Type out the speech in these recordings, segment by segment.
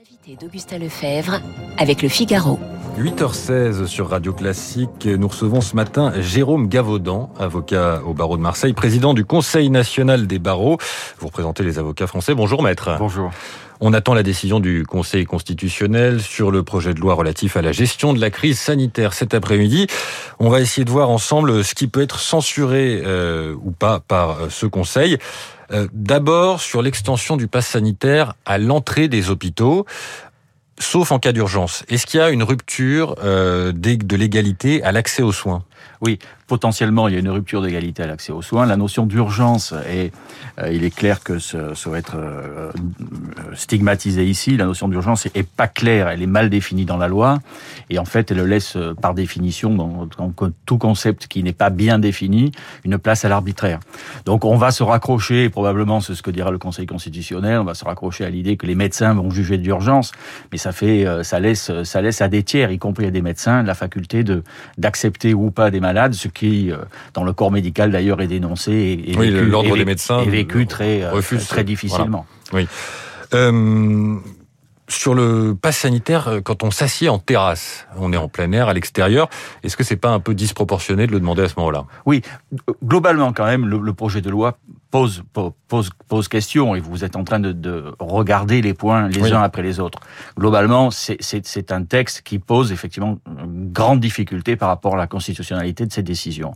Invité d'Augustin Lefebvre avec le Figaro. 8h16 sur Radio Classique. Nous recevons ce matin Jérôme Gavaudan, avocat au barreau de Marseille, président du Conseil national des barreaux. Vous représentez les avocats français. Bonjour maître. Bonjour. On attend la décision du Conseil constitutionnel sur le projet de loi relatif à la gestion de la crise sanitaire cet après-midi. On va essayer de voir ensemble ce qui peut être censuré euh, ou pas par euh, ce Conseil. Euh, d'abord sur l'extension du pass sanitaire à l'entrée des hôpitaux sauf en cas d'urgence. Est-ce qu'il y a une rupture de l'égalité à l'accès aux soins? Oui, potentiellement, il y a une rupture d'égalité à l'accès aux soins. La notion d'urgence, et euh, il est clair que ça va être euh, stigmatisé ici. La notion d'urgence est, pas claire, elle est mal définie dans la loi, et en fait, elle laisse euh, par définition, dans, dans tout concept qui n'est pas bien défini, une place à l'arbitraire. Donc, on va se raccrocher, probablement, c'est ce que dira le Conseil constitutionnel, on va se raccrocher à l'idée que les médecins vont juger d'urgence, mais ça fait, ça laisse, ça laisse à des tiers, y compris à des médecins, la faculté de d'accepter ou pas des malades, ce qui euh, dans le corps médical d'ailleurs, est dénoncé et, oui, l'ordre des médecins est vécu très, euh, refuse, très difficilement. Oui. Euh, sur le pass sanitaire, euh, quand on s'assied en terrasse, on est en plein air, à l'extérieur, est-ce que c'est pas un peu disproportionné de le demander à ce moment-là? Oui, globalement quand même, le, projet de loi pose, pose, pose question et vous êtes en train de, de regarder les points les uns après les autres. Globalement, c'est un texte qui pose effectivement une grande difficulté par rapport à la constitutionnalité de ces décisions.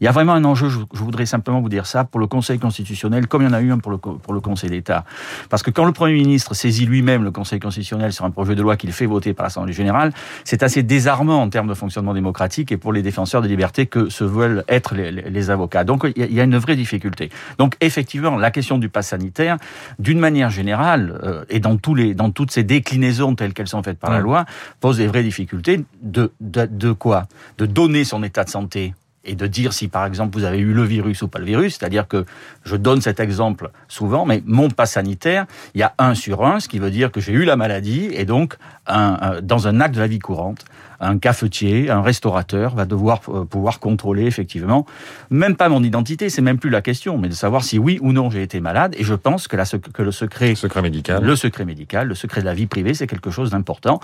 Il y a vraiment un enjeu, je, voudrais simplement vous dire ça, pour le Conseil constitutionnel, comme il y en a eu un pour le, pour le Conseil d'État. Parce que quand le Premier ministre saisit lui-même le Conseil constitutionnel sur un projet de loi qu'il fait voter par l'Assemblée générale, c'est assez désarmant en termes de fonctionnement démocratique et pour les défenseurs des libertés que se veulent être les, les avocats. Donc il y a une vraie difficulté. Donc effectivement, la question du pass sanitaire, d'une manière générale, euh, et dans, tous les, dans toutes ces déclinaisons telles qu'elles sont faites par la loi, pose des vraies difficultés de, de, de quoi? De donner son état de santé et de dire si par exemple vous avez eu le virus ou pas le virus, c'est-à-dire que je donne cet exemple souvent, mais mon pass sanitaire, il y a un sur un, ce qui veut dire que j'ai eu la maladie et donc un, dans un acte de la vie courante, un cafetier, un restaurateur va devoir euh, pouvoir contrôler effectivement, même pas mon identité, c'est même plus la question, mais de savoir si oui ou non j'ai été malade. Et je pense que, la, que le secret, secret médical, le secret médical, le secret de la vie privée, c'est quelque chose d'important.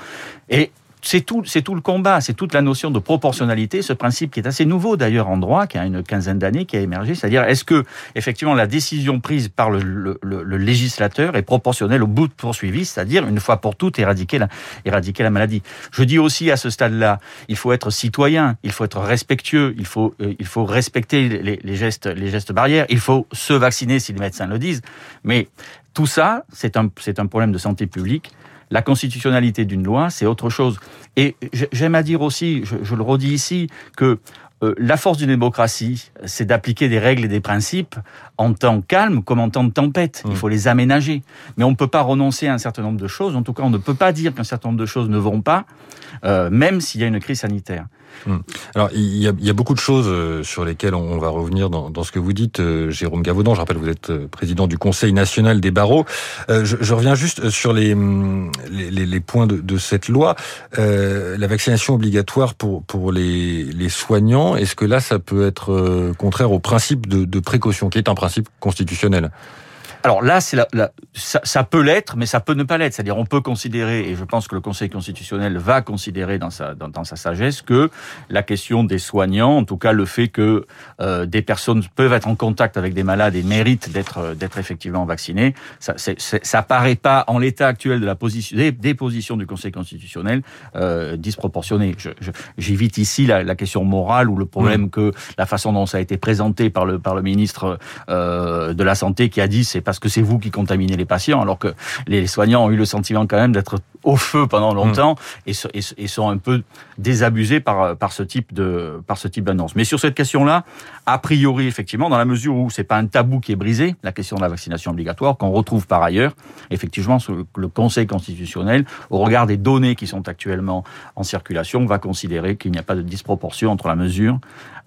Et c'est tout, c'est tout le combat, c'est toute la notion de proportionnalité, ce principe qui est assez nouveau d'ailleurs en droit, qui a une quinzaine d'années, qui a émergé, c'est-à-dire est-ce que effectivement la décision prise par le, le, le, législateur est proportionnelle au bout de poursuivi, c'est-à-dire une fois pour toutes éradiquer la, éradiquer la maladie? Je dis aussi à ce stade-là, il faut être citoyen, il faut être respectueux, il faut, euh, il faut respecter les, les gestes, les gestes barrières, il faut se vacciner si les médecins le disent, mais tout ça, c'est un, c'est un problème de santé publique la constitutionnalité d'une loi, c'est autre chose. Et j'aime à dire aussi, je, le redis ici, que euh, la force d'une démocratie, c'est d'appliquer des règles et des principes en temps calme comme en temps de tempête. Il mmh. faut les aménager. Mais on ne peut pas renoncer à un certain nombre de choses. En tout cas, on ne peut pas dire qu'un certain nombre de choses ne vont pas, euh, même s'il y a une crise sanitaire. Hmm. Alors, il y, a, beaucoup de choses euh, sur lesquelles on va revenir dans, ce que vous dites, euh, Jérôme Gavaudan. Je rappelle, vous êtes euh, président du Conseil national des barreaux. je, reviens juste sur les, hmm, les, points de, cette loi. la vaccination obligatoire pour, les, soignants, est-ce que là, ça peut être contraire au principe de précaution, qui est un principe constitutionnel? Alors là, c'est la, ça, ça, peut l'être, mais ça peut ne pas l'être. C'est-à-dire, on peut considérer, et je pense que le Conseil constitutionnel va considérer dans sa, dans, dans sa sagesse, que la question des soignants, en tout cas le fait que euh, des personnes peuvent être en contact avec des malades et méritent d'être euh, d'être effectivement vaccinées, ça, c'est, ça paraît pas en l'état actuel de la position des, des positions du Conseil constitutionnel euh, disproportionné. j'évite ici la, la, question morale ou le problème mmh. que la façon dont ça a été présenté par le par le ministre euh, de la santé qui a dit c'est pas parce que c'est vous qui contaminez les patients, alors que les soignants ont eu le sentiment quand même d'être au feu pendant longtemps mm. et, sont un peu désabusés par, par ce type de par ce type d'annonce. Mais sur cette question-là, a priori effectivement, dans la mesure où c'est pas un tabou qui est brisé, la question de la vaccination obligatoire, qu'on retrouve par ailleurs, effectivement, le Conseil constitutionnel, au regard des données qui sont actuellement en circulation, va considérer qu'il n'y a pas de disproportion entre la mesure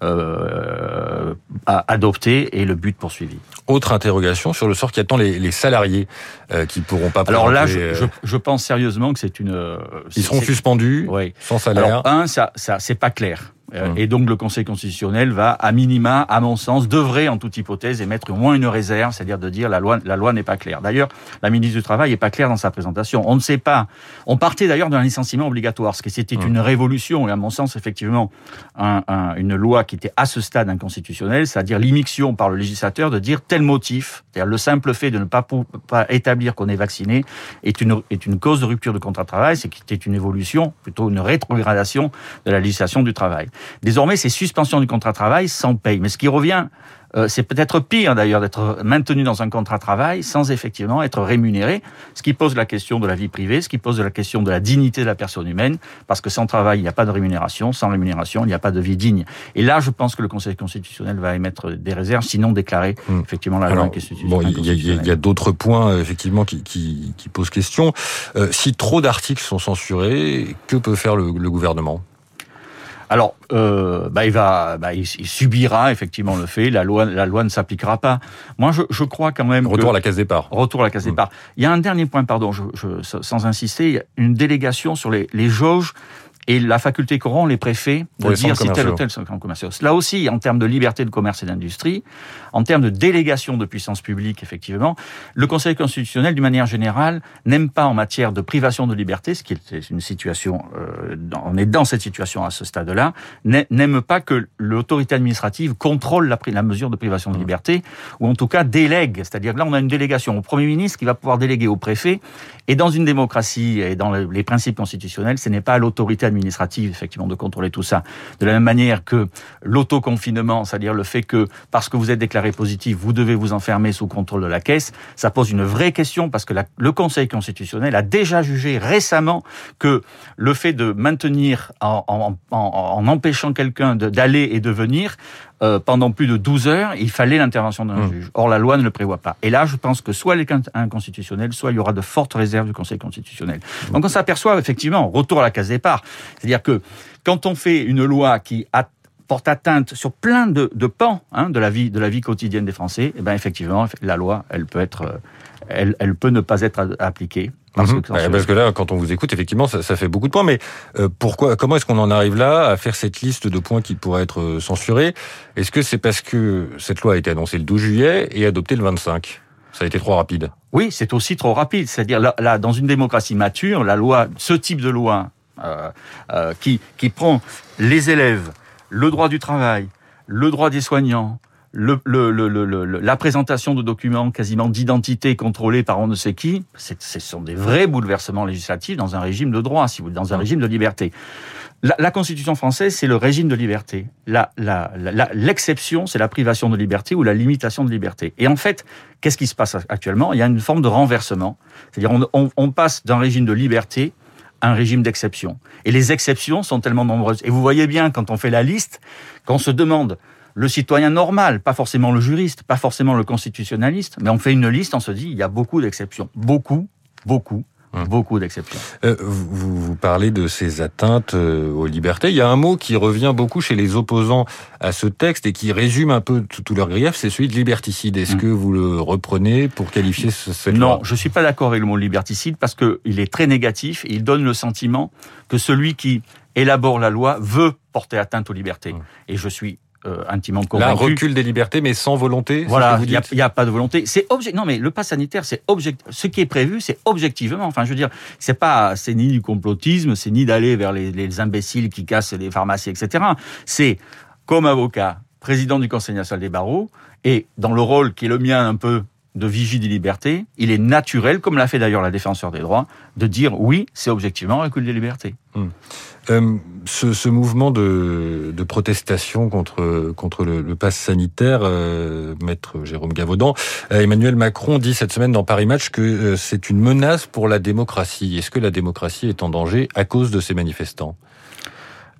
euh, adoptée et le but poursuivi. Autre interrogation sur le sort qui attend les, les salariés euh, qui pourront pas. Alors là, je, je, je, pense sérieusement que c'est une. Ils seront suspendus, oui. sans salaire. Alors un, ça, ça, c'est pas clair. Euh, mmh. Et donc le Conseil constitutionnel va, à minima, à mon sens, devrait en toute hypothèse émettre au moins une réserve, c'est-à-dire de dire la loi, la loi n'est pas claire. D'ailleurs, la ministre du Travail n'est pas claire dans sa présentation. On ne sait pas. On partait d'ailleurs d'un licenciement obligatoire, ce qui c'était mmh. une révolution et à mon sens effectivement un, un, une loi qui était à ce stade inconstitutionnelle, c'est-à-dire l'immixtion par le législateur de dire tel motif, c'est-à-dire le simple fait de ne pas, pas établir qu'on est vacciné est une, est une cause de rupture de contrat de travail, c'est qu'il était une évolution, plutôt une rétrogradation de la législation du travail. Désormais, c'est suspension du contrat de travail sans paye. Mais ce qui revient euh, c'est peut-être pire d'ailleurs d'être maintenu dans un contrat de travail sans effectivement être rémunéré, ce qui pose la question de la vie privée, ce qui pose la question de la dignité de la personne humaine, parce que sans travail, il n'y a pas de rémunération, sans rémunération, il n'y a pas de vie digne. Et là, je pense que le Conseil constitutionnel va émettre des réserves, sinon déclarer hmm. effectivement la loi. Bon, il y a, d'autres points euh, effectivement qui, qui, qui posent question. Euh, si trop d'articles sont censurés, que peut faire le, le gouvernement? Alors, euh, bah, il va, bah, il, subira effectivement le fait. La loi, la loi ne s'appliquera pas. Moi, je, je, crois quand même. Retour à la case départ. Retour à la case mmh. départ. Il y a un dernier point, pardon, je, sans insister, une délégation sur les, les jauges et la faculté qu'auront les préfets de dire si tel ou tel centre commercial. Là aussi, en termes de liberté de commerce et d'industrie, en termes de délégation de puissance publique, effectivement, le Conseil constitutionnel, d'une manière générale, n'aime pas en matière de privation de liberté, ce qui est une situation, euh, on est dans cette situation à ce stade-là, n'aime pas que l'autorité administrative contrôle la, la, mesure de privation de mmh. liberté, ou en tout cas délègue. C'est-à-dire que là, on a une délégation au Premier ministre qui va pouvoir déléguer au préfet, et dans une démocratie et dans les principes constitutionnels, ce n'est pas à l'autorité administrative administrative, effectivement, de contrôler tout ça. De la même manière que l'autoconfinement, c'est-à-dire le fait que parce que vous êtes déclaré positif, vous devez vous enfermer sous contrôle de la caisse, ça pose une vraie question parce que le Conseil constitutionnel a déjà jugé récemment que le fait de maintenir en, en, en, en empêchant quelqu'un d'aller et de venir euh, pendant plus de 12 heures, il fallait l'intervention d'un mmh. juge. Or, la loi ne le prévoit pas. Et là, je pense que soit il est inconstitutionnel, soit il y aura de fortes réserves du Conseil constitutionnel. Mmh. Donc, on s'aperçoit effectivement, retour à la case départ, c'est-à-dire que quand on fait une loi qui porte atteinte sur plein de, de pans hein, de la vie de la vie quotidienne des Français, eh ben effectivement la loi elle peut être euh, elle, elle peut ne pas être appliquée parce, mhm. que, parce que là, quand on vous écoute, effectivement, ça, ça fait beaucoup de points. Mais euh, pourquoi Comment est-ce qu'on en arrive là à faire cette liste de points qui pourraient être euh, censurés? Est-ce que c'est parce que cette loi a été annoncée le 12 juillet et adoptée le 25 Ça a été trop rapide. Oui, c'est aussi trop rapide. C'est-à-dire là, là, dans une démocratie mature, la loi, ce type de loi euh, euh, qui qui prend les élèves, le droit du travail, le droit des soignants, le, le, le, la présentation de documents quasiment d'identité contrôlés par on ne sait qui, ce sont des vrais bouleversements législatifs dans un régime de droit, si vous dans un régime de liberté. La, la Constitution française, c'est le régime de liberté. L'exception, la, la, c'est la privation de liberté ou la limitation de liberté. Et en fait, qu'est-ce qui se passe actuellement? Il y a une forme de renversement. C'est-à-dire, on, on, on passe d'un régime de liberté à un régime d'exception. Et les exceptions sont tellement nombreuses. Et vous voyez bien, quand on fait la liste, qu'on se demande le citoyen normal, pas forcément le juriste, pas forcément le constitutionnaliste, mais on fait une liste, on se dit, il y a beaucoup d'exceptions. Beaucoup, beaucoup, hum. beaucoup d'exceptions. Euh, vous, vous, parlez de ces atteintes euh, aux libertés. Il y a un mot qui revient beaucoup chez les opposants à ce texte et qui résume un peu tout, leur grief, c'est celui de liberticide. Est-ce hum. que vous le reprenez pour qualifier ce, cette Non, je suis pas d'accord avec le mot liberticide parce que il est très négatif et il donne le sentiment que celui qui élabore la loi veut porter atteinte aux libertés. Hum. Et je suis euh, intimement convaincu. Là, recul des libertés, mais sans volonté. Voilà, il n'y a, a, pas de volonté. C'est. Non, mais le pass sanitaire, c'est object. Ce qui est prévu, c'est objectivement. Enfin, je veux dire, c'est pas, c'est ni du complotisme, c'est ni d'aller vers les, les imbéciles qui cassent les pharmacies, etc. C'est comme avocat, président du Conseil national des barreaux, et dans le rôle qui est le mien un peu de vigie des libertés, il est naturel, comme l'a fait d'ailleurs la défenseur des droits, de dire oui, c'est objectivement un recul des libertés. Hum. Euh, ce, mouvement de, protestation contre, contre le, le pass sanitaire, euh, maître Jérôme Gavaudan, euh, Emmanuel Macron dit cette semaine dans Paris Match que c'est une menace pour la démocratie. Est-ce que la démocratie est en danger à cause de ces manifestants?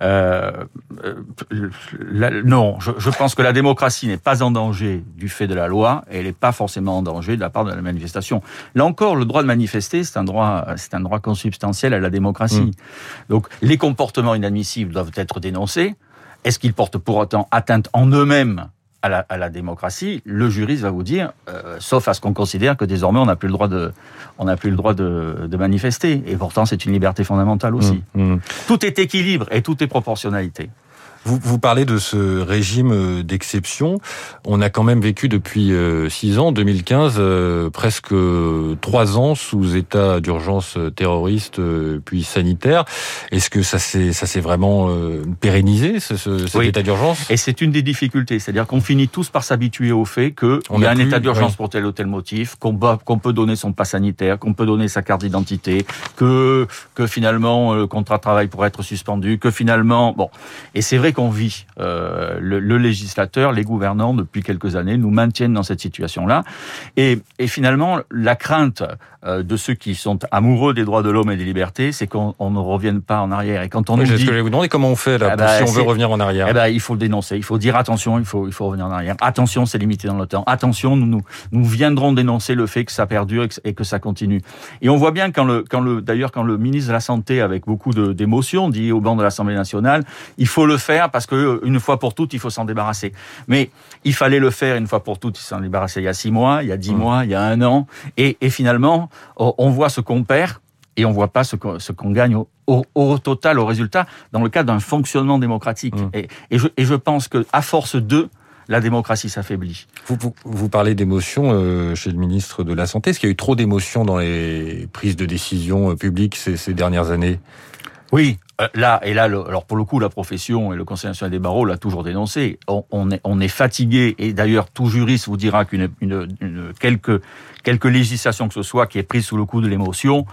Euh, la, non, je, je, pense que la démocratie n'est pas en danger du fait de la loi et elle n'est pas forcément en danger de la part de la manifestation. Là encore, le droit de manifester, c'est un droit, c'est un droit consubstantiel à la démocratie. Mmh. Donc, les comportements inadmissibles doivent être dénoncés. Est-ce qu'ils portent pour autant atteinte en eux-mêmes à la, à la, démocratie, le juriste va vous dire, euh, sauf à ce qu'on considère que désormais on n'a plus le droit de, on n'a plus le droit de, de, manifester. Et pourtant, c'est une liberté fondamentale aussi. Mmh, mmh. Tout est équilibre et tout est proportionnalité. Vous, vous parlez de ce régime euh, d'exception. On a quand même vécu depuis euh, six ans, 2015, presque trois ans sous état d'urgence terroriste puis sanitaire. Est-ce que ça s'est ça s'est vraiment pérennisé ce, ce, cet état d'urgence? Et c'est une des difficultés, c'est-à-dire qu'on finit tous par s'habituer au fait qu'il y a, un état d'urgence pour tel ou tel motif, qu'on qu'on peut donner son pass sanitaire, qu'on peut donner sa carte d'identité, que que finalement le contrat de travail pourrait être suspendu, que finalement bon. Et c'est vrai qu'on vit. Euh, le, le, législateur, les gouvernants depuis quelques années nous maintiennent dans cette situation-là. Et, et finalement, la crainte euh, de ceux qui sont amoureux des droits de l'homme et des libertés, c'est qu'on ne revienne pas en arrière. Et quand on oui, nous dit, ce que je vais vous demander, comment on fait là, eh ben, si on veut revenir en arrière eh ben, il faut le dénoncer. Il faut dire attention, il faut, il faut revenir en arrière. Attention, c'est limité dans le temps. Attention, nous, nous, nous viendrons dénoncer le fait que ça perdure et que, et que ça continue. Et on voit bien quand le, quand le, d'ailleurs, quand le ministre de la Santé, avec beaucoup d'émotion, dit au banc de l'Assemblée nationale, il faut le faire parce que une fois pour toutes, il faut s'en débarrasser. Mais il fallait le faire une fois pour toutes. Il s'en débarrasser il y a six mois, il y a dix mmh. mois, il y a un an. Et, et finalement, on voit ce qu'on perd et on voit pas ce qu'on gagne au, au, total, au résultat, dans le cadre d'un fonctionnement démocratique. Mmh. Et, et, je, et je pense que à force de la démocratie s'affaiblit. Vous, vous, vous, parlez d'émotions euh, chez le ministre de la Santé. Est-ce qu'il y a eu trop d'émotions dans les prises de décision euh, publiques ces, ces dernières années? Oui, euh, là et là, alors pour le coup, la profession et le Conseil national des barreaux l'a toujours dénoncé. On, on, est, on fatigué et d'ailleurs tout juriste vous dira qu'une une, une, quelque quelque législation que ce soit qui est prise sous le coup de l'émotion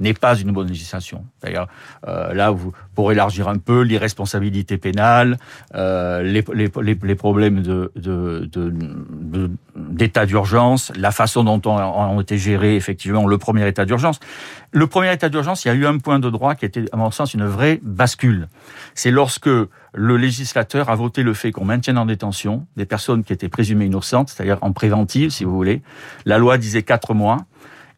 n'est pas une bonne législation. D'ailleurs, euh, là, vous, pour élargir un peu l'irresponsabilité pénale, euh, les, les, les, problèmes de, de, de, d'état d'urgence, la façon dont ont, ont été gérés effectivement le premier état d'urgence. Le premier état d'urgence, il y a eu un point de droit qui était, à mon sens, une vraie bascule. C'est lorsque le législateur a voté le fait qu'on maintienne en détention des personnes qui étaient présumées innocentes, c'est-à-dire en préventive, si vous voulez. La loi disait quatre mois.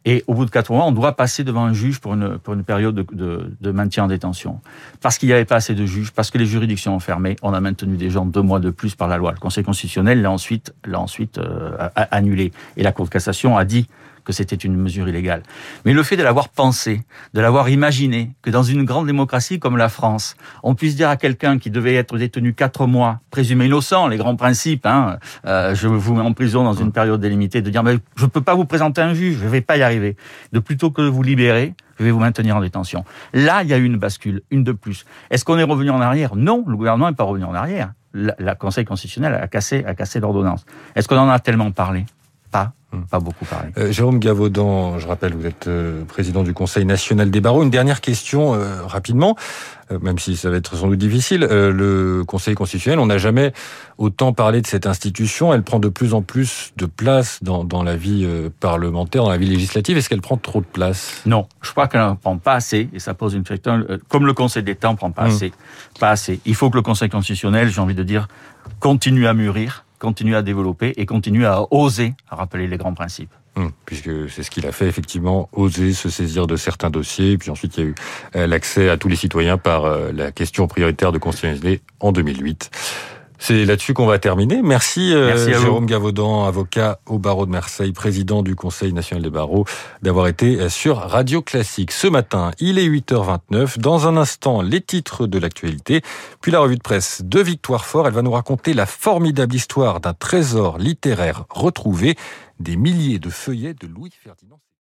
Et au bout de quatre mois, on doit passer devant un juge pour une, période de, maintien en détention. Parce qu'il n'y avait pas assez de juges, parce que les juridictions ont fermé, on a maintenu des gens deux mois de plus par la loi. Le Conseil constitutionnel l'a ensuite, ensuite euh, annulé. Et la Cour de cassation a dit que c'était une mesure illégale. Mais le fait de l'avoir pensé, de l'avoir imaginé, que dans une grande démocratie comme la France, on puisse dire à quelqu'un qui devait être détenu quatre mois, présumé innocent, les grands principes, hein, euh, je vous mets en prison dans une période délimitée, de dire mais je ne peux pas vous présenter un juge, je ne vais pas y arriver, de plutôt que de vous libérer, je vais vous maintenir en détention. Là, il y a eu une bascule, une de plus. Est-ce qu'on est revenu en arrière? Non, le gouvernement n'est pas revenu en arrière. Le Conseil constitutionnel a cassé, a cassé l'ordonnance. Est-ce qu'on en a tellement parlé? Pas. Pas beaucoup parlé. Euh, Jérôme Gavaudan, je rappelle, vous êtes euh, président du Conseil national des barreaux. Une dernière question euh, rapidement, euh, même si ça va être sans doute difficile. le Conseil constitutionnel, on n'a jamais autant parlé de cette institution. Elle prend de plus en plus de place dans, dans la vie parlementaire, dans la vie législative. Est-ce qu'elle prend trop de place? Non, je crois qu'elle n'en prend pas assez. Et ça pose une question. Comme le Conseil d'État ne prend pas hmm. assez. Pas assez. Il faut que le Conseil constitutionnel, j'ai envie de dire, continue à mûrir continue à développer et continue à oser rappeler les grands principes. Hum, puisque c'est ce qu'il a fait effectivement, oser se saisir de certains dossiers. Puis ensuite, il y a eu euh, l'accès à tous les citoyens par euh, la question prioritaire de constitutionnalité en 2008. C'est là-dessus qu'on va terminer. Merci, euh, Jérôme Gavaudan, avocat au barreau de Marseille, président du Conseil national des barreaux, d'avoir été euh, sur Radio Classique. Ce matin, il est 8h29. Dans un instant, les titres de l'actualité, puis la revue de presse de Victoire Fort. Elle va nous raconter la formidable histoire d'un trésor littéraire retrouvé, des milliers de feuillets de Louis Ferdinand.